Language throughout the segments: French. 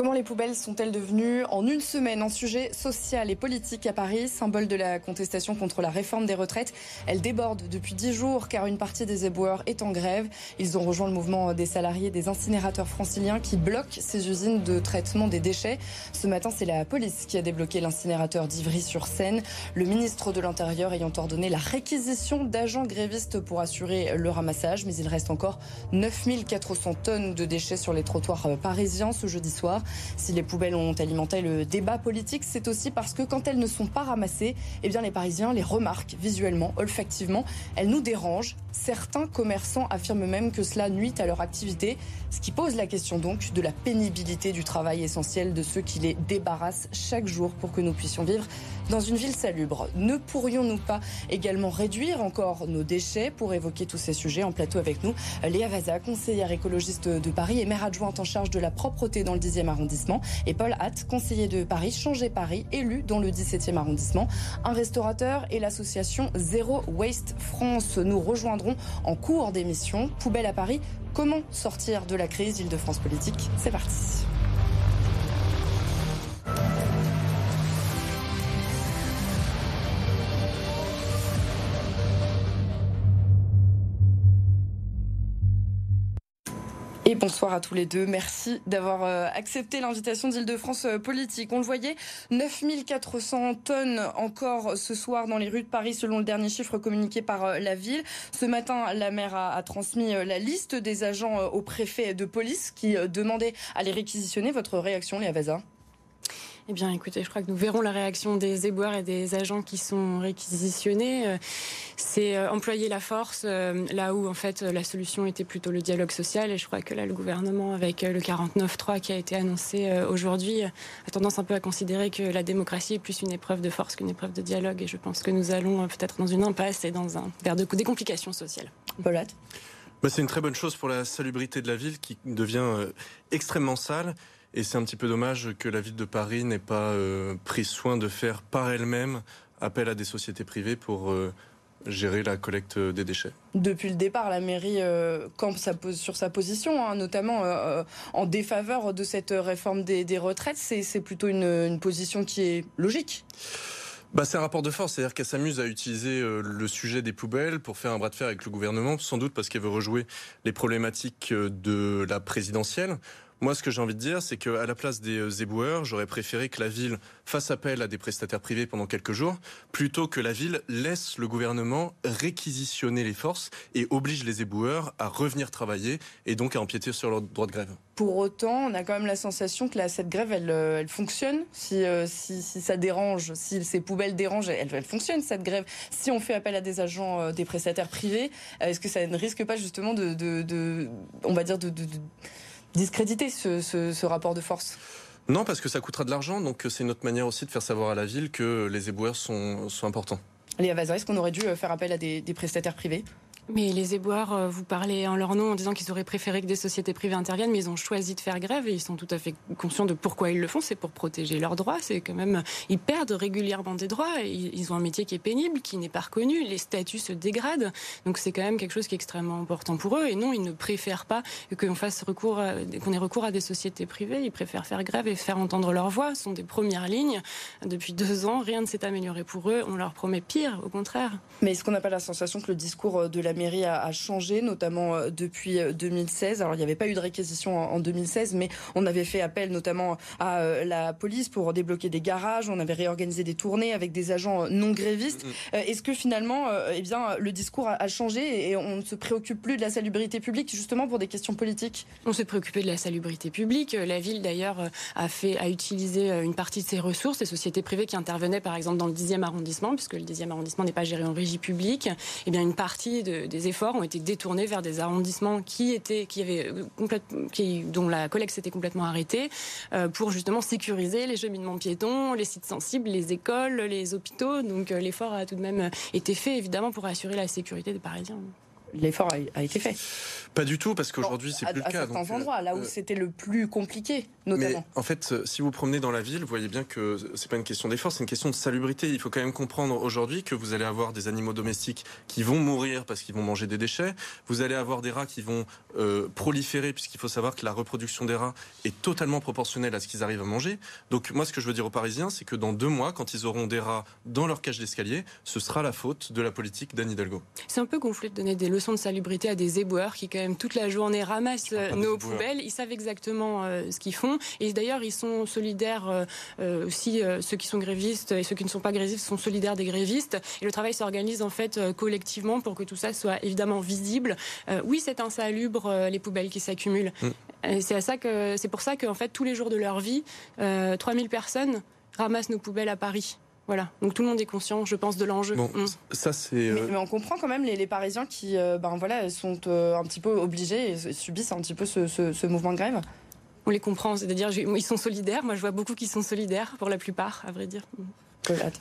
Comment les poubelles sont-elles devenues en une semaine un sujet social et politique à Paris, symbole de la contestation contre la réforme des retraites Elles débordent depuis dix jours car une partie des éboueurs est en grève. Ils ont rejoint le mouvement des salariés des incinérateurs franciliens qui bloquent ces usines de traitement des déchets. Ce matin, c'est la police qui a débloqué l'incinérateur d'Ivry-sur-Seine. Le ministre de l'Intérieur ayant ordonné la réquisition d'agents grévistes pour assurer le ramassage. Mais il reste encore 9400 tonnes de déchets sur les trottoirs parisiens ce jeudi soir. Si les poubelles ont alimenté le débat politique, c'est aussi parce que quand elles ne sont pas ramassées, eh bien les Parisiens les remarquent visuellement, olfactivement. Elles nous dérangent. Certains commerçants affirment même que cela nuit à leur activité, ce qui pose la question donc de la pénibilité du travail essentiel de ceux qui les débarrassent chaque jour pour que nous puissions vivre dans une ville salubre. Ne pourrions-nous pas également réduire encore nos déchets pour évoquer tous ces sujets en plateau avec nous? Léa Vaza, conseillère écologiste de Paris et maire adjointe en charge de la propreté dans le 10e arrondissement et Paul Hatt, conseiller de Paris, Changer Paris, élu dans le 17e arrondissement, un restaurateur et l'association Zero Waste France. Nous rejoindrons en cours d'émission Poubelle à Paris. Comment sortir de la crise Île-de-France politique? C'est parti. Bonsoir à tous les deux. Merci d'avoir euh, accepté l'invitation d'Île-de-France euh, Politique. On le voyait, 9400 tonnes encore ce soir dans les rues de Paris selon le dernier chiffre communiqué par euh, la ville. Ce matin, la maire a, transmis la liste des agents au préfet de police qui demandait à les réquisitionner. Votre réaction, Léa Vaza? Eh bien, écoutez, je crois que nous verrons la réaction des éboueurs et des agents qui sont réquisitionnés. Euh, c'est euh, employer la force euh, là où, en fait, la solution était plutôt le dialogue social. Et je crois que là, le gouvernement, avec le 49-3 qui a été annoncé aujourd'hui, a tendance un peu à considérer que la démocratie est plus une épreuve de force qu'une épreuve de dialogue. Et je pense que nous allons peut-être dans une impasse et dans un, vers de, des complications sociales. Paulette? Bah, C'est une très bonne chose pour la salubrité de la ville qui devient extrêmement sale. Et c'est un petit peu dommage que la ville de Paris n'ait pas euh, pris soin de faire par elle-même appel à des sociétés privées pour euh, gérer la collecte des déchets. Depuis le départ, la mairie euh, campe sur sa position, hein, notamment en défaveur de cette réforme des, retraites. C'est plutôt une, position qui est logique. Bah, c'est un rapport de force, c'est-à-dire qu'elle s'amuse à utiliser le sujet des poubelles pour faire un bras de fer avec le gouvernement, sans doute parce qu'elle veut rejouer les problématiques de la présidentielle. Moi, ce que j'ai envie de dire, c'est qu'à la place des euh, éboueurs, j'aurais préféré que la ville fasse appel à des prestataires privés pendant quelques jours, plutôt que la ville laisse le gouvernement réquisitionner les forces et oblige les éboueurs à revenir travailler et donc à empiéter sur leur droit de grève. Pour autant, on a quand même la sensation que cette grève, elle, euh, elle fonctionne. Si, euh, si, ça dérange, si ces poubelles dérangent, elle, fonctionne cette grève. Si on fait appel à des agents, des prestataires privés, est-ce que ça ne risque pas justement de, on va dire, de discréditer ce, rapport de force? Non, parce que ça coûtera de l'argent, donc c'est notre manière aussi de faire savoir à la ville que les éboueurs sont, sont importants. Léa Vazar, est-ce qu'on aurait dû faire appel à des prestataires privés? Mais les éboueurs, vous parlez en leur nom en disant qu'ils auraient préféré que des sociétés privées interviennent, mais ils ont choisi de faire grève et ils sont tout à fait conscients de pourquoi ils le font. C'est pour protéger leurs droits. C'est quand même, ils perdent régulièrement des droits. Ils ont un métier qui est pénible, qui n'est pas reconnu. Les statuts se dégradent. Donc c'est quand même quelque chose qui est extrêmement important pour eux. Et non, ils ne préfèrent pas qu'on fasse ait recours à des sociétés privées. Ils préfèrent faire grève et faire entendre leur voix. Ce sont des premières lignes. Depuis deux ans, rien ne s'est amélioré pour eux. On leur promet pire, au contraire. Mais est-ce qu'on n'a pas la sensation que le discours de la mairie a, changé, notamment euh, depuis 2016. Euh, Alors, il n'y avait pas eu de réquisition en, 2016, mais on avait fait appel notamment à euh, la police pour débloquer des garages. On avait réorganisé des tournées avec des agents non grévistes. Mm-hmm. Est-ce que finalement, eh bien, le discours a, changé et on ne se préoccupe plus de la salubrité publique justement pour des questions politiques? On s'est préoccupé de la salubrité publique. La ville, d'ailleurs, a fait, a utilisé une partie de ses ressources, les sociétés privées qui intervenaient, par exemple, dans le 10e arrondissement, puisque le 10e arrondissement n'est pas géré en régie publique. Eh bien, une partie des efforts ont été détournés vers des arrondissements qui étaient, qui avaient euh, qui, dont la collecte s'était complètement arrêtée euh, pour justement sécuriser les cheminements piétons, les sites sensibles, les écoles, les hôpitaux. Donc euh, l'effort a tout de même été fait évidemment pour assurer la sécurité des Parisiens. L'effort a, été fait. Pas du tout, parce qu'aujourd'hui, c'est plus le cas. À certains endroits, là où c'était le plus compliqué, notamment. Mais en fait, si vous promenez dans la ville, vous voyez bien que c'est pas une question d'effort, c'est une question de salubrité. Il faut quand même comprendre aujourd'hui que vous allez avoir des animaux domestiques qui vont mourir parce qu'ils vont manger des déchets. Vous allez avoir des rats qui vont proliférer, puisqu'il faut savoir que la reproduction des rats est totalement proportionnelle à ce qu'ils arrivent à manger. Donc moi, ce que je veux dire aux Parisiens, c'est que dans deux mois, quand ils auront des rats dans leur cage d'escalier, ce sera la faute de la politique d'Anne Hidalgo. C'est un peu gonflé de donner des leçons de salubrité à des éboueurs qui, quand même, toute la journée ramassent nos poubelles. Ils savent exactement euh, ce qu'ils font. Et d'ailleurs, ils sont solidaires euh, euh, aussi, ceux qui sont grévistes et ceux qui ne sont pas grévistes sont solidaires des grévistes. Et le travail s'organise en fait collectivement pour que tout ça soit évidemment visible. oui, c'est insalubre, les poubelles qui s'accumulent. Mm. C'est ça que c'est pour ça qu'en fait tous les jours de leur vie, 3000 personnes ramassent nos poubelles à Paris. Voilà. Donc tout le monde est conscient, je pense, de l'enjeu. Bon, mm. ça c'est. Euh, mais, on comprend quand même les, Parisiens qui, euh, ben voilà, sont euh, un petit peu obligés et subissent un petit peu ce, mouvement de grève. On les comprend, c'est-à-dire ils sont solidaires. Moi, je vois beaucoup qui sont solidaires, pour la plupart, à vrai dire.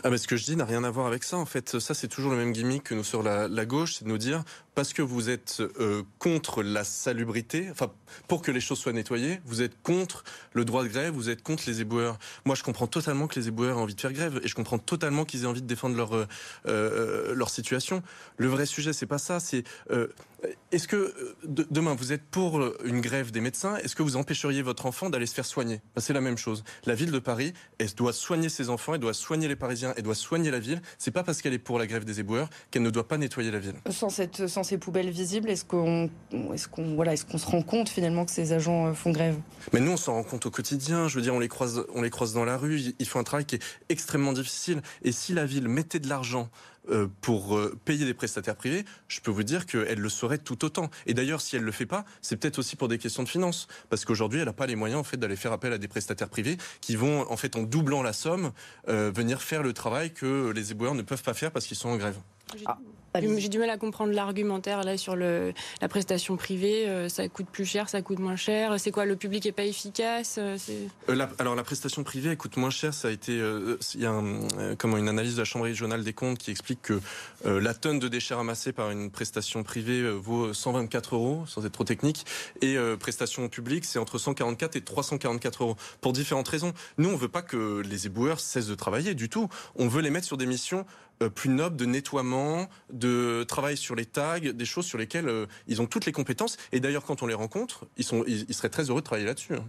Ah, mais ce que je dis n'a rien à voir avec ça. En fait, ça c'est toujours le même gimmick que nous sur la, la gauche, c'est de nous dire parce que vous êtes euh, contre la salubrité, enfin pour que les choses soient nettoyées, vous êtes contre le droit de grève, vous êtes contre les éboueurs. Moi, je comprends totalement que les éboueurs aient envie de faire grève et je comprends totalement qu'ils aient envie de défendre leur euh, euh, leur situation. Le vrai sujet, c'est pas ça. C'est est-ce que demain vous êtes pour une grève des médecins Est-ce que vous empêcheriez votre enfant d'aller se faire soigner? Ben, C'est la même chose. La ville de Paris, elle doit soigner ses enfants, elle doit soigner les Parisiens, elle doit soigner la ville. C'est pas parce qu'elle est pour la grève des éboueurs qu'elle ne doit pas nettoyer la ville. Sans cette, ces poubelles visibles Est-ce qu'on est qu'on voilà, est qu'on se rend compte finalement que ces agents euh, font grève? Mais nous, on s'en rend compte au quotidien. Je veux dire, on les croise, on les croise dans la rue. Ils font un travail qui est extrêmement difficile. Et si la ville mettait de l'argent euh, pour euh, payer des prestataires privés, je peux vous dire qu'elle le saurait tout autant. Et d'ailleurs, si elle le fait pas, c'est peut-être aussi pour des questions de finances, parce qu'aujourd'hui, elle n'a pas les moyens en fait d'aller faire appel à des prestataires privés qui vont en fait en doublant la somme venir faire le travail que les éboueurs ne peuvent pas faire parce qu'ils sont en grève. Ah. J'ai du mal à comprendre l'argumentaire là sur le, la prestation privée. Euh, ça coûte plus cher, ça coûte moins cher. C'est quoi Le public est pas efficace euh, euh, Alors la prestation privée coûte moins cher. Ça a été il y a comment une analyse de la Chambre régionale des comptes qui explique que la tonne de déchets ramassés par une prestation privée vaut 124 euros, sans être trop technique, et prestation publique c'est entre 144 et 344 euros pour différentes raisons. Nous on veut pas que les éboueurs cessent de travailler du tout. On veut les mettre sur des missions plus noble de nettoiement, de travail sur les tags, des choses sur lesquelles euh, ils ont toutes les compétences. Et d'ailleurs, quand on les rencontre, ils, sont, ils, seraient très heureux de travailler là-dessus. Hein.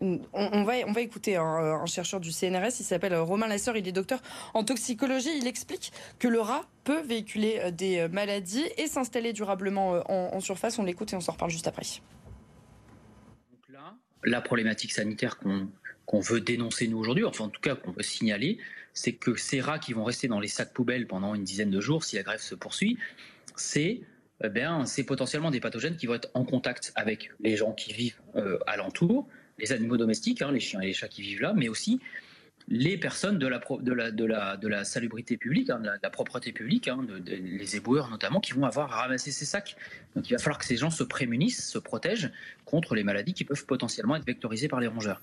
On, va, on va écouter un, chercheur du CNRS, il s'appelle Romain Lasseur, il est docteur en toxicologie. Il explique que le rat peut véhiculer euh, des maladies et s'installer durablement en, surface. On l'écoute et on s'en reparle juste après. Donc là, la problématique sanitaire qu'on veut dénoncer nous aujourd'hui, enfin en tout cas qu'on veut signaler, c'est que ces rats qui vont rester dans les sacs poubelles pendant une dizaine de jours, si la grève se poursuit, c'est eh c'est potentiellement des pathogènes qui vont être en contact avec les gens qui vivent euh, alentour, les animaux domestiques, hein, les chiens et les chats qui vivent là, mais aussi les personnes de la salubrité publique, hein, de, la, propreté publique, hein, les éboueurs notamment, qui vont avoir à ramasser ces sacs. Donc il va falloir que ces gens se prémunissent, se protègent contre les maladies qui peuvent potentiellement être vectorisées par les rongeurs.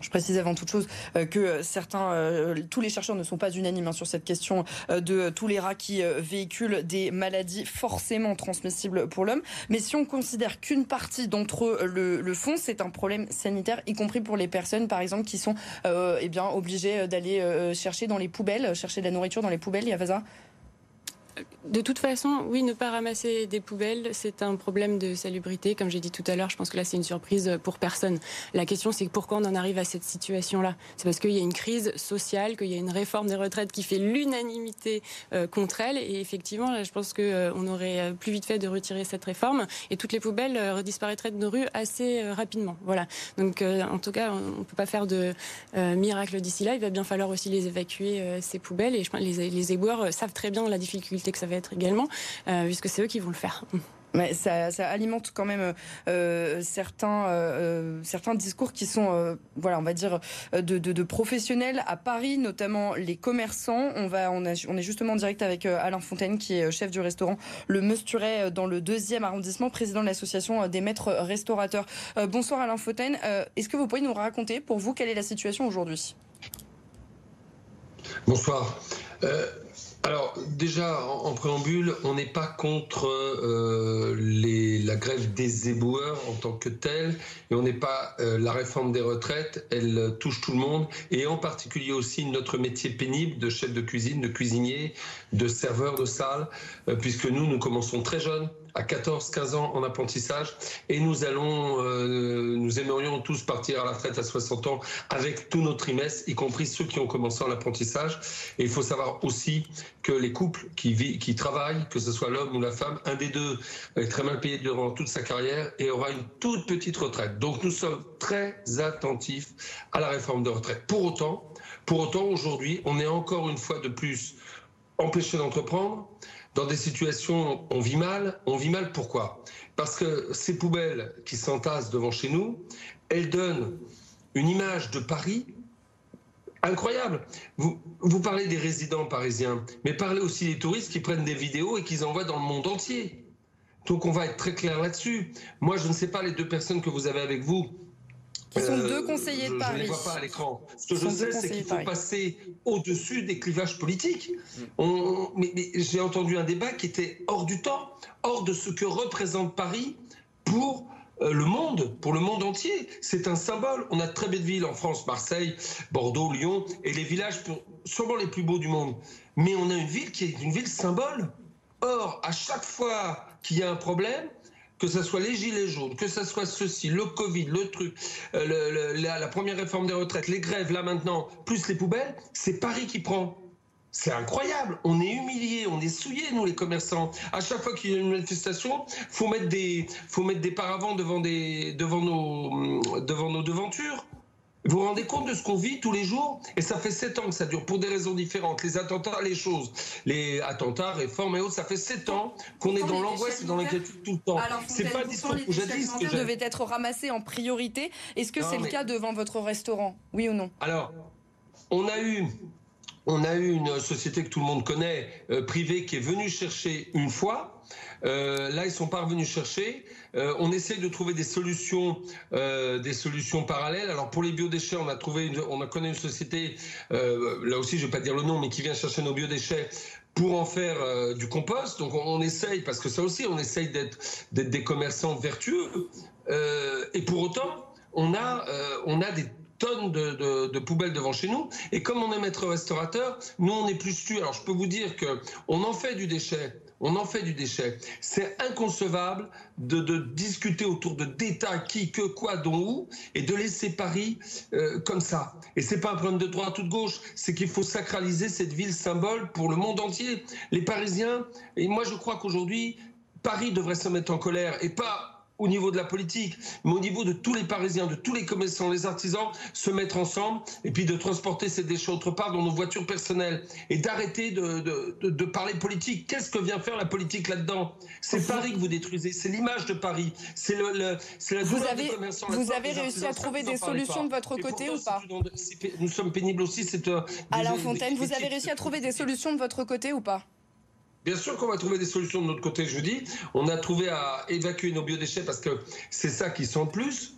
Je précise avant toute chose euh, que certains, euh, tous les chercheurs ne sont pas unanimes hein, sur cette question euh, de tous les rats qui véhiculent des maladies forcément transmissibles pour l'homme. Mais si on considère qu'une partie d'entre eux le, font, c'est un problème sanitaire, y compris pour les personnes, par exemple, qui sont eh obligées d'aller chercher dans les poubelles, chercher de la nourriture dans les poubelles. Il y a ça de toute façon, oui, ne pas ramasser des poubelles, c'est un problème de salubrité. Comme j'ai dit tout à l'heure, je pense que là, c'est une surprise pour personne. La question, c'est pourquoi on en arrive à cette situation-là? C'est parce qu'il y a une crise sociale, qu'il y a une réforme des retraites qui fait l'unanimité euh, contre elle. Et effectivement, je pense qu'on euh, aurait euh, plus vite fait de retirer cette réforme et toutes les poubelles disparaîtraient de nos rues assez rapidement. Voilà. Donc, en tout cas, on ne peut pas faire de miracle d'ici là. Il va bien falloir aussi les évacuer, ces poubelles. Et je pense les, les éboueurs savent très bien la difficulté que ça va être également, euh, puisque c'est eux qui vont le faire. Mais ça, alimente quand même euh, certains, euh, certains discours qui sont, voilà, on va dire, de, professionnels à Paris, notamment les commerçants. On, va, on, on est justement en direct avec Alain Fontaine, qui est chef du restaurant Le Meusturet dans le deuxième arrondissement, président de l'association des maîtres restaurateurs. bonsoir Alain Fontaine. Est-ce que vous pouvez nous raconter, pour vous, quelle est la situation aujourd'hui? Bonsoir alors déjà, en, préambule, on n'est pas contre euh, les, la grève des éboueurs en tant que telle, et on n'est pas euh, la réforme des retraites, elle touche tout le monde, et en particulier aussi notre métier pénible de chef de cuisine, de cuisinier, de serveur de salle, euh, puisque nous, nous commençons très jeunes à 14-15 ans en apprentissage et nous allons, euh, nous aimerions tous partir à la retraite à 60 ans avec tous nos trimestres, y compris ceux qui ont commencé en apprentissage. Et il faut savoir aussi que les couples qui, qui travaillent, que ce soit l'homme ou la femme, un des deux est très mal payé durant toute sa carrière et aura une toute petite retraite. Donc nous sommes très attentifs à la réforme de retraite. Pour autant, pour autant aujourd'hui, on est encore une fois de plus empêché d'entreprendre dans des situations, on vit mal. On vit mal pourquoi? Parce que ces poubelles qui s'entassent devant chez nous, elles donnent une image de Paris incroyable. Vous, parlez des résidents parisiens, mais parlez aussi des touristes qui prennent des vidéos et qui envoient dans le monde entier. Donc on va être très clair là-dessus. Moi, je ne sais pas les deux personnes que vous avez avec vous qui sont deux euh, conseillers de Paris. Je ne les vois pas à l'écran. Ce que je sais, c'est qu'il faut passer au-dessus des clivages politiques. On, mais, j'ai entendu un débat qui était hors du temps, hors de ce que représente Paris pour euh, le monde, pour le monde entier. C'est un symbole. On a de très belles villes en France, Marseille, Bordeaux, Lyon, et les villages sûrement les plus beaux du monde. Mais on a une ville qui est une ville symbole. Or, à chaque fois qu'il y a un problème, que ce soit les gilets jaunes, que ce soit ceci, le Covid, le truc, euh, la, première réforme des retraites, les grèves là maintenant, plus les poubelles, c'est Paris qui prend. C'est incroyable. On est humiliés, on est souillés, nous, les commerçants. À chaque fois qu'il y a une manifestation, faut mettre des, faut mettre des paravents devant des, devant nos, devant nos devantures. Vous vous rendez compte de ce qu'on vit tous les jours? Et ça fait sept ans que ça dure, pour des raisons différentes. Les attentats, les choses. Les attentats, réformes et autres, ça fait sept ans qu'on est dans l'angoisse et dans l'inquiétude tout le temps. C'est pas discours que. Ce que devait être ramassé en priorité? Est-ce que c'est le cas devant votre restaurant? Oui ou non? Alors, on a eu on a eu une société que tout le monde connaît, euh, privée, qui est venue chercher une fois. Euh, là, ils sont pas revenus chercher. Euh, on essaye de trouver des solutions, des solutions parallèles. Alors pour les biodéchets, on a trouvé, on a connu une société, là aussi je vais pas dire le nom, mais qui vient chercher nos biodéchets pour en faire du compost. Donc on, essaye, parce que ça aussi, on essaye d'être des commerçants vertueux. et pour autant, on a, on a des de, poubelles devant chez nous. Et comme on est maître restaurateur, nous on est plus tu. Alors je peux vous dire que on en fait du déchet on en fait du déchet. C'est inconcevable de, discuter autour de détails, qui, que, quoi, dont, où, et de laisser Paris euh, comme ça. Et c'est pas un problème de droite ou de gauche, c'est qu'il faut sacraliser cette ville symbole pour le monde entier. Les Parisiens, et moi je crois qu'aujourd'hui, Paris devrait se mettre en colère et pas au niveau de la politique, mais au niveau de tous les Parisiens, de tous les commerçants, les artisans, se mettre ensemble et puis de transporter ces déchets autre part dans nos voitures personnelles et d'arrêter de, de, parler politique. Qu'est-ce que vient faire la politique là-dedans? C'est Paris que vous détruisez, c'est l'image de Paris, c'est le, la vous avez, Vous avez réussi à trouver des solutions de votre côté ou pas Nous sommes pénibles aussi. C'est Alain Fontaine, vous avez réussi à trouver des solutions de votre côté ou pas? Bien sûr qu'on va trouver des solutions de notre côté, je dis. On a trouvé à évacuer nos biodéchets parce que c'est ça qui sent le plus.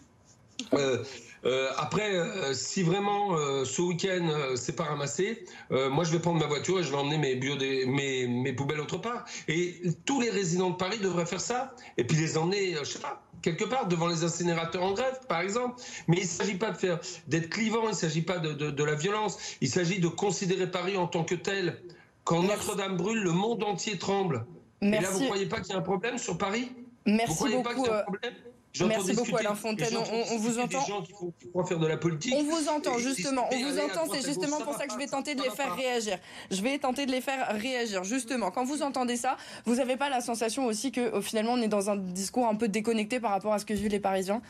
Euh, euh, après, euh, si vraiment ce week-end c'est pas ramassé, moi je vais prendre ma voiture et je vais emmener mes, mes, mes, poubelles autre part. Et tous les résidents de Paris devraient faire ça et puis les emmener, je sais pas, quelque part devant les incinérateurs en grève, par exemple. Mais il ne s'agit pas de faire d'être clivant, il ne s'agit pas de, la violence. Il s'agit de considérer Paris en tant que tel. Quand Notre-Dame brûle, le monde entier tremble. Et là, vous ne croyez pas qu'il y a un problème sur Paris? Merci vous croyez beaucoup. Pas qu'il y a un euh, problème? Merci beaucoup Alain Fontaine. On, vous entend. Des gens qui font, faire de la politique. On vous entend justement. On vous entend. C'est justement pour ça que je vais tenter de les faire réagir. Je vais tenter de les faire réagir. Justement, quand vous entendez ça, vous n'avez pas la sensation aussi que finalement on est dans un discours un peu déconnecté par rapport à ce que vivent les Parisiens?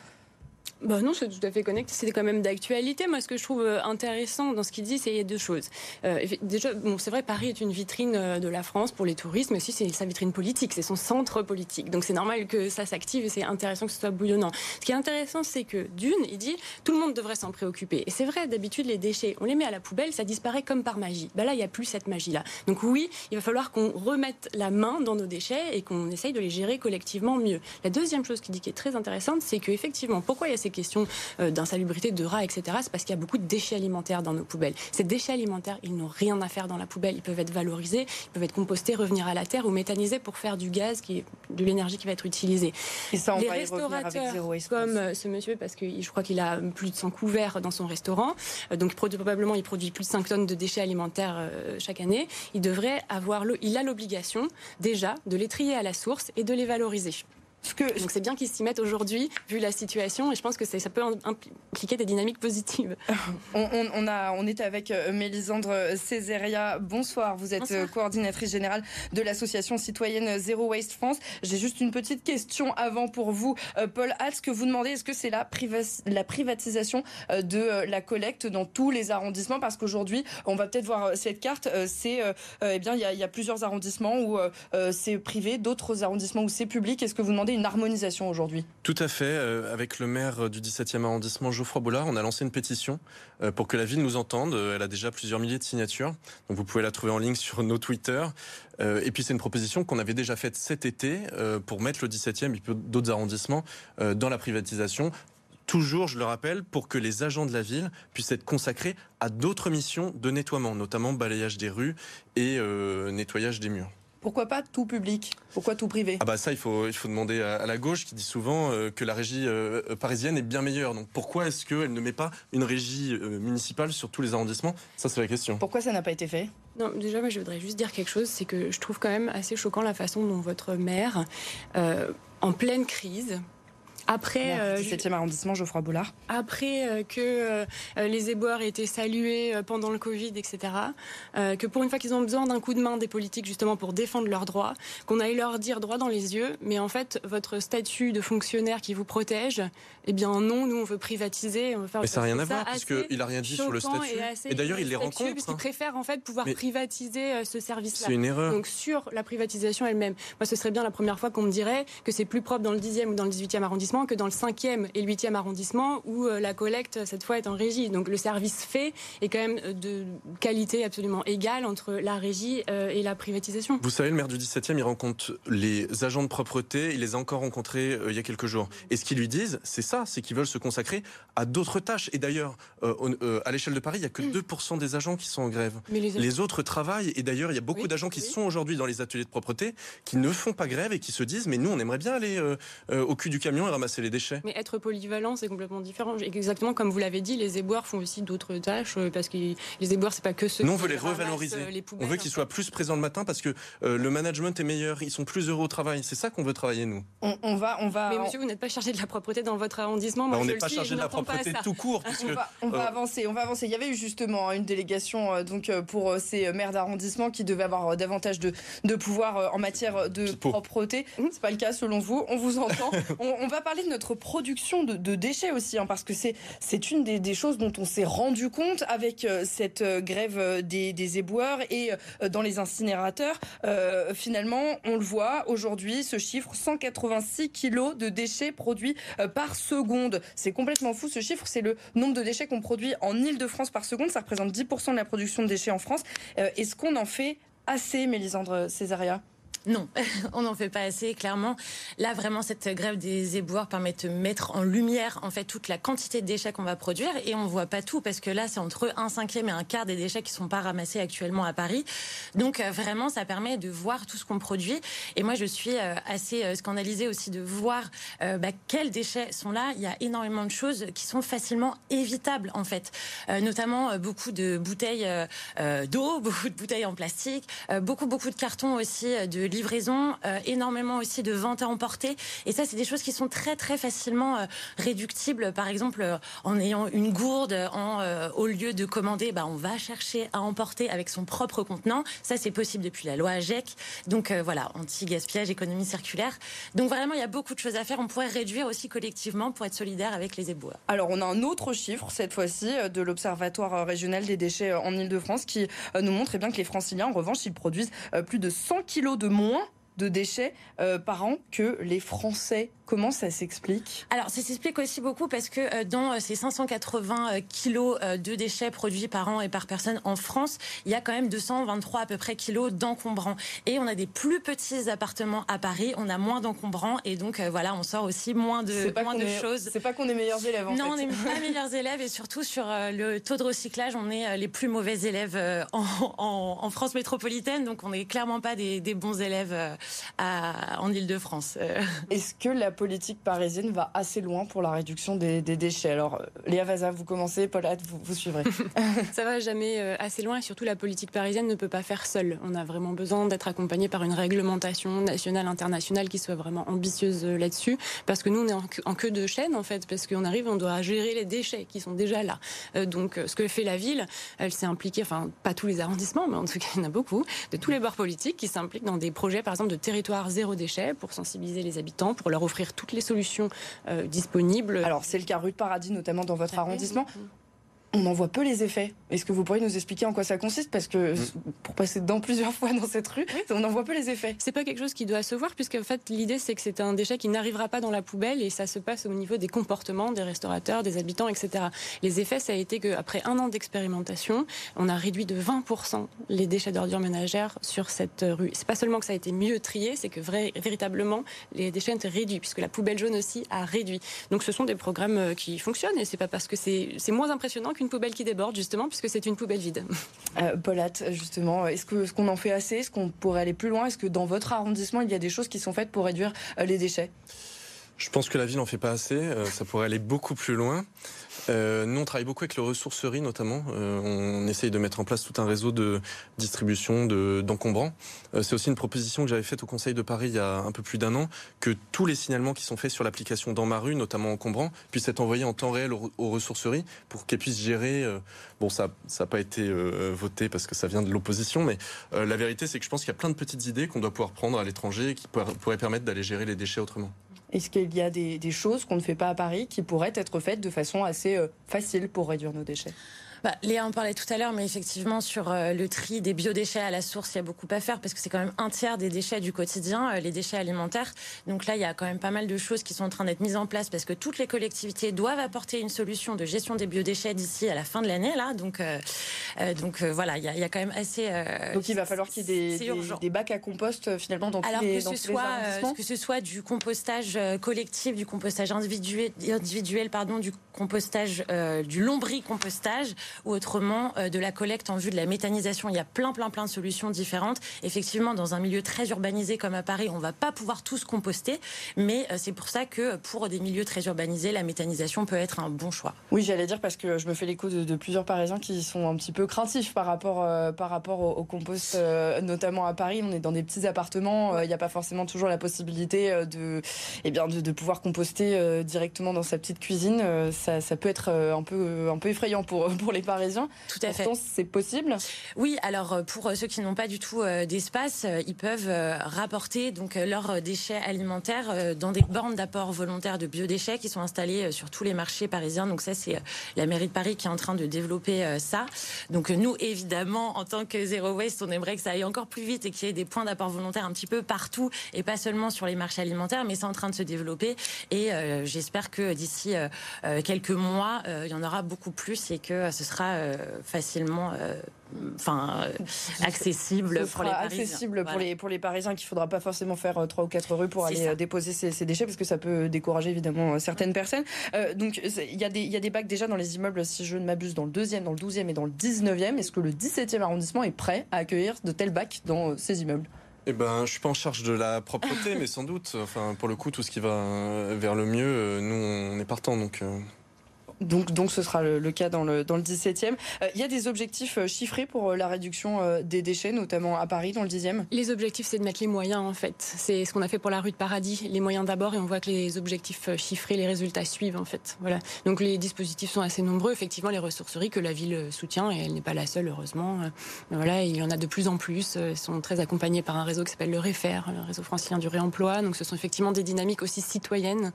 Bah non, c'est tout à fait connecté. C'est quand même d'actualité. Moi, ce que je trouve euh, intéressant dans ce qu'il dit, c'est deux choses. Euh, déjà, bon, c'est vrai, Paris est une vitrine euh, de la France pour les touristes, mais aussi c'est sa vitrine politique, c'est son centre politique. Donc c'est normal que ça s'active et c'est intéressant que ce soit bouillonnant. Ce qui est intéressant, c'est que d'une, il dit tout le monde devrait s'en préoccuper. Et c'est vrai, d'habitude, les déchets, on les met à la poubelle, ça disparaît comme par magie. Bah là, il n'y a plus cette magie-là. Donc oui, il va falloir qu'on remette la main dans nos déchets et qu'on essaye de les gérer collectivement mieux. La deuxième chose qu'il dit qui est très intéressante, c'est qu'effectivement, pourquoi il et ces questions d'insalubrité, de rats, etc., c'est parce qu'il y a beaucoup de déchets alimentaires dans nos poubelles. Ces déchets alimentaires, ils n'ont rien à faire dans la poubelle. Ils peuvent être valorisés, ils peuvent être compostés, revenir à la terre ou méthanisés pour faire du gaz, qui est de l'énergie qui va être utilisée. Et ça, on Les va restaurateurs, comme euh, ce monsieur, parce que je crois qu'il a plus de 100 couverts dans son restaurant, euh, donc probablement il produit plus de 5 tonnes de déchets alimentaires euh, chaque année, il devrait avoir, il a l'obligation déjà de les trier à la source et de les valoriser. Ce que, Donc c'est bien qu'ils s'y mettent aujourd'hui, vu la situation, et je pense que ça peut im- impliquer des dynamiques positives. On, on- on a, on est avec euh, Mélisandre Césaria. Bonsoir, vous êtes Bonsoir. euh, coordinatrice générale de l'association citoyenne Zero Waste France. J'ai juste une petite question avant pour vous, euh, Paul Hatz, que vous demandez, est-ce que c'est la, priva- la privatisation euh, de euh, la collecte dans tous les arrondissements? Parce qu'aujourd'hui, on va peut-être voir euh, cette carte, euh, c'est, euh, euh, eh bien, il y a, il y a plusieurs arrondissements où euh, euh, c'est privé, d'autres arrondissements où c'est public. Est-ce que vous demandez une harmonisation aujourd'hui Tout à fait. euh, avec le maire du 17e arrondissement, Geoffroy Bollard, on a lancé une pétition euh, pour que la ville nous entende. Euh, Elle a déjà plusieurs milliers de signatures. Donc vous pouvez la trouver en ligne sur nos Twitter. Euh, et puis c'est une proposition qu'on avait déjà faite cet été euh, pour mettre le 17e et d'autres arrondissements euh, dans la privatisation. Toujours, je le rappelle, pour que les agents de la ville puissent être consacrés à d'autres missions de nettoiement, notamment balayage des rues et euh, nettoyage des murs. Pourquoi pas tout public? Pourquoi tout privé? Ah bah ça, il faut, il faut demander à, à la gauche qui dit souvent euh, que la régie euh, parisienne est bien meilleure. Donc pourquoi est-ce qu'elle ne met pas une régie euh, municipale sur tous les arrondissements? Ça, c'est la question. Pourquoi ça n'a pas été fait? Non, déjà, moi, je voudrais juste dire quelque chose, c'est que je trouve quand même assez choquant la façon dont votre maire, euh, en pleine crise, après, euh, du 17e arrondissement, Geoffroy Bollard. après euh, que euh, les éboueurs aient été salués pendant le Covid, etc., que pour une fois qu'ils ont besoin d'un coup de main des politiques justement pour défendre leurs droits, qu'on aille leur dire droit dans les yeux, mais en fait, votre statut de fonctionnaire qui vous protège, eh bien non, nous on veut privatiser. On veut faire Mais ça n'a rien à voir, puisqu'il n'a rien dit sur le statut. assez Et d'ailleurs, il les rencontre. Parce hein. préfèrent en fait pouvoir Mais- privatiser ce service-là. C'est une erreur. Donc sur la privatisation elle-même, moi ce serait bien la première fois qu'on me dirait que c'est plus propre dans le 10e ou dans le 18e arrondissement que dans le 5e et le 8e arrondissement où euh, la collecte cette fois est en régie. Donc le service fait est quand même euh, de qualité absolument égale entre la régie euh, et la privatisation. Vous savez, le maire du 17e, il rencontre les agents de propreté, il les a encore rencontrés il y a quelques jours. Et ce qu'ils lui disent, c'est ça, c'est qu'ils veulent se consacrer à d'autres tâches. Et d'ailleurs, à l'échelle de Paris, il n'y a que 2% des agents qui sont en grève. Mais les, Les autres travaillent, et d'ailleurs, il y a beaucoup Oui, d'agents qui oui. sont aujourd'hui dans les ateliers de propreté, qui ne font pas grève et qui se disent, mais nous, on aimerait bien aller au cul du camion et ramasser les déchets. Mais être polyvalent, c'est complètement différent. Exactement comme vous l'avez dit, les éboueurs font aussi d'autres tâches euh, parce que les éboueurs, c'est pas que ceux Nous, on qui veut les revaloriser. euh, les On veut qu'ils en soient plus présents le matin parce que euh, le management est meilleur, ils sont plus heureux au travail. C'est ça qu'on veut travailler, nous. On, on va, on va, Mais monsieur, vous n'êtes pas chargé de la propreté dans votre arrondissement. Moi, Bah, on n'est pas suis chargé de la propreté tout court, puisque On va, on va euh, avancer, on va avancer. Il y avait eu justement une délégation euh, donc euh, pour euh, ces maires d'arrondissement qui devaient avoir euh, davantage de, de pouvoir euh, en matière de Pipeau. propreté. C'est pas le cas selon vous. On vous entend. on, on va parler de notre production de, déchets aussi, hein, parce que c'est une des, choses dont on s'est rendu compte avec euh, cette euh, grève euh, des, des éboueurs et dans les incinérateurs. Finalement, on le voit aujourd'hui, ce chiffre 186 kilos de déchets produits par seconde. C'est complètement fou ce chiffre. C'est le nombre de déchets qu'on produit en Ile-de-France par seconde. Ça représente 10% de la production de déchets en France. Est-ce qu'on en fait assez, Mélisandre Césaria? Non, on n'en fait pas assez, clairement. Là, vraiment, cette grève des éboueurs permet de mettre en lumière, en fait, toute la quantité de déchets qu'on va produire. Et on voit pas tout, parce que là, c'est entre un cinquième et un quart des déchets qui sont pas ramassés actuellement à Paris. Donc, euh, vraiment, ça permet de voir tout ce qu'on produit. Et moi, je suis euh, assez euh, scandalisée aussi de voir bah, quels déchets sont là. Il y a énormément de choses qui sont facilement évitables, en fait. Notamment, beaucoup de bouteilles d'eau, beaucoup de bouteilles en plastique, beaucoup, beaucoup de cartons aussi de livraison, euh, énormément aussi de ventes à emporter. Et ça, c'est des choses qui sont très, très facilement euh, réductibles. Par exemple, euh, en ayant une gourde, en, au lieu de commander, bah, on va chercher à emporter avec son propre contenant. Ça, c'est possible depuis la loi AGEC. Donc voilà, anti-gaspillage, économie circulaire. Donc vraiment, il y a beaucoup de choses à faire. On pourrait réduire aussi collectivement pour être solidaire avec les éboueurs. Alors, on a un autre chiffre, cette fois-ci, de l'Observatoire régional des déchets en Ile-de-France, qui nous montre eh bien, que les franciliens, en revanche, ils produisent plus de 100 kilos de moins Moins de déchets par an que les Français Comment ça s'explique? Alors, ça s'explique aussi beaucoup parce que dans ces 580 kilos de déchets produits par an et par personne en France, il y a quand même 223 à peu près kilos d'encombrants. Et on a des plus petits appartements à Paris, on a moins d'encombrants et donc voilà, on sort aussi moins de, moins de choses. C'est pas qu'on est meilleurs élèves en non, on n'est pas meilleurs élèves et surtout sur le taux de recyclage, on est les plus mauvais élèves en, France métropolitaine, donc on n'est clairement pas des, bons élèves à, en Ile-de-France. Est-ce que la politique parisienne va assez loin pour la réduction des, déchets? Alors, euh, Léa Vaza, vous commencez, Paulette, vous, vous suivrez. Ça va jamais euh, assez loin et surtout la politique parisienne ne peut pas faire seule. On a vraiment besoin d'être accompagné par une réglementation nationale, internationale qui soit vraiment ambitieuse euh, là-dessus parce que nous, on est en queue de chaîne en fait, parce qu'on arrive, on doit gérer les déchets qui sont déjà là. Donc, ce que fait la ville, elle s'est impliquée, enfin, pas tous les arrondissements, mais en tout cas, il y en a beaucoup, de tous les bords politiques qui s'impliquent dans des projets, par exemple, de territoire zéro déchet pour sensibiliser les habitants, pour leur offrir toutes les solutions euh, disponibles. Alors c'est le cas rue de Paradis, notamment dans votre arrondissement on en voit peu les effets. Est-ce que vous pourriez nous expliquer en quoi ça consiste? Parce que mm. pour passer dedans plusieurs fois dans cette rue, on en voit peu les effets. C'est pas quelque chose qui doit se voir, puisque en fait l'idée c'est que c'est un déchet qui n'arrivera pas dans la poubelle et ça se passe au niveau des comportements des restaurateurs, des habitants, etc. Les effets, ça a été qu'après un an d'expérimentation, on a réduit de 20% les déchets d'ordures ménagères sur cette rue. C'est pas seulement que ça a été mieux trié, c'est que vrai, véritablement les déchets ont été réduits, puisque la poubelle jaune aussi a réduit. Donc ce sont des programmes euh, qui fonctionnent et c'est pas parce que c'est moins impressionnant qu'une une poubelle qui déborde, justement, puisque c'est une poubelle vide. Euh, Paulette, justement, est-ce qu'on ce qu'on en fait assez? Est-ce qu'on pourrait aller plus loin? Est-ce que dans votre arrondissement, il y a des choses qui sont faites pour réduire euh, les déchets? Je pense que la ville n'en fait pas assez. Euh, ça pourrait aller beaucoup plus loin. Euh, nous, on travaille beaucoup avec le ressourcerie, notamment. Euh, on essaye de mettre en place tout un réseau de distribution d'encombrants. c'est aussi une proposition que j'avais faite au Conseil de Paris il y a un peu plus d'un an, que tous les signalements qui sont faits sur l'application dans ma rue, notamment encombrants, puissent être envoyés en temps réel aux, ressourceries pour qu'elles puissent gérer. bon, ça n'a pas été voté parce que ça vient de l'opposition, mais la vérité, c'est que je pense qu'il y a plein de petites idées qu'on doit pouvoir prendre à l'étranger qui pourraient permettre d'aller gérer les déchets autrement. Est-ce qu'il y a des, choses qu'on ne fait pas à Paris qui pourraient être faites de façon assez euh, facile pour réduire nos déchets? Bah, Léa en parlait tout à l'heure, mais effectivement, sur euh, le tri des biodéchets à la source, il y a beaucoup à faire parce que c'est quand même un tiers des déchets du quotidien, euh, les déchets alimentaires. Donc là, il y a quand même pas mal de choses qui sont en train d'être mises en place parce que toutes les collectivités doivent apporter une solution de gestion des biodéchets d'ici à la fin de l'année. Là, donc, euh, donc voilà, il y, a, il y, a, quand même assez. donc il va falloir qu'il y ait des, des, bacs à compost finalement dans Alors tous les, que ce soit, que ce soit du compostage collectif, du compostage individuel, individuel pardon, du compostage, du lombricompostage ou autrement euh, de la collecte en vue de la méthanisation. Il y a plein, plein, plein de solutions différentes. Effectivement, dans un milieu très urbanisé comme à Paris, on va pas pouvoir tous composter, mais euh, c'est pour ça que pour des milieux très urbanisés, la méthanisation peut être un bon choix. Oui, j'allais dire parce que je me fais l'écho de, plusieurs Parisiens qui sont un petit peu craintifs par rapport, euh, par rapport au, compost, notamment à Paris. On est dans des petits appartements, il n'y a pas forcément toujours la possibilité de, eh bien, de, pouvoir composter directement dans sa petite cuisine. Ça, ça, peut être un peu, un peu effrayant pour, pour les Parisiens. Tout à fait. C'est possible. Oui, alors euh, pour euh, ceux qui n'ont pas du tout euh, d'espace, ils peuvent rapporter donc leurs déchets alimentaires dans des bornes d'apport volontaire de biodéchets qui sont installées sur tous les marchés parisiens. Donc ça, c'est la mairie de Paris qui est en train de développer ça. Donc nous, évidemment, en tant que Zero Waste, on aimerait que ça aille encore plus vite et qu'il y ait des points d'apport volontaire un petit peu partout et pas seulement sur les marchés alimentaires, mais c'est en train de se développer. Et j'espère que d'ici quelques mois, il y en aura beaucoup plus et que ce sera euh, facilement euh, enfin euh, accessible pour les Parisiens. accessible pour les pour les Parisiens qu'il faudra pas forcément faire trois ou quatre rues pour aller déposer ces, déchets parce que ça peut décourager évidemment certaines personnes. donc il y a des il y a des bacs déjà dans les immeubles si je ne m'abuse dans le deuxième, dans le 12e et dans le 19e. Est-ce que le 17e arrondissement est prêt à accueillir de tels bacs dans ces immeubles? Eh ben, je suis pas en charge de la propreté, mais sans doute. Enfin, pour le coup, tout ce qui va vers le mieux, nous, on est partant. Donc. Donc, donc ce sera le, cas dans le, dans le 17e. Euh, il y a des objectifs euh, chiffrés pour euh, la réduction des déchets, notamment à Paris, dans le 10e Les objectifs, c'est de mettre les moyens, en fait. C'est ce qu'on a fait pour la rue de Paradis. Les moyens d'abord, et on voit que les objectifs chiffrés, les résultats suivent, en fait. Voilà. Donc les dispositifs sont assez nombreux. Effectivement, les ressourceries que la ville soutient, et elle n'est pas la seule, heureusement. Voilà, il y en a de plus en plus. Ils sont très accompagnés par un réseau qui s'appelle le REFER, le réseau francilien du réemploi. Donc ce sont effectivement des dynamiques aussi citoyennes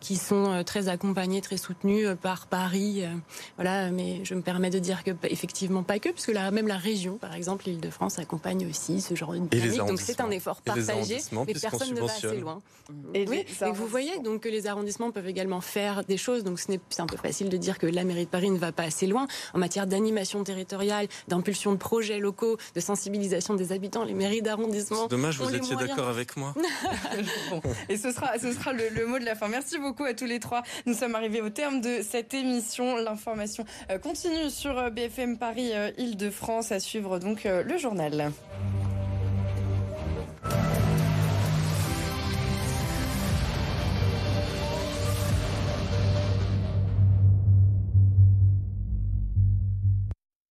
qui sont très accompagnées, très soutenues par Paris, voilà. Mais je me permets de dire que effectivement pas que, parce que là, même la région, par exemple, l'Île-de-France accompagne aussi ce genre de dynamique. Donc c'est un effort partagé, mais personne ne va assez loin. Et oui, vous voyez donc que les arrondissements peuvent également faire des choses. Donc c'est un peu facile de dire que la mairie de Paris ne va pas assez loin en matière d'animation territoriale, d'impulsion de projets locaux, de sensibilisation des habitants. Les mairies d'arrondissement. Dommage, vous étiez d'accord avec moi. Et ce sera, ce sera le, mot de la fin. Merci beaucoup à tous les trois. Nous sommes arrivés au terme de cette émission. L'information euh, continue sur euh, BFM Paris euh, Île-de-France à suivre donc le journal.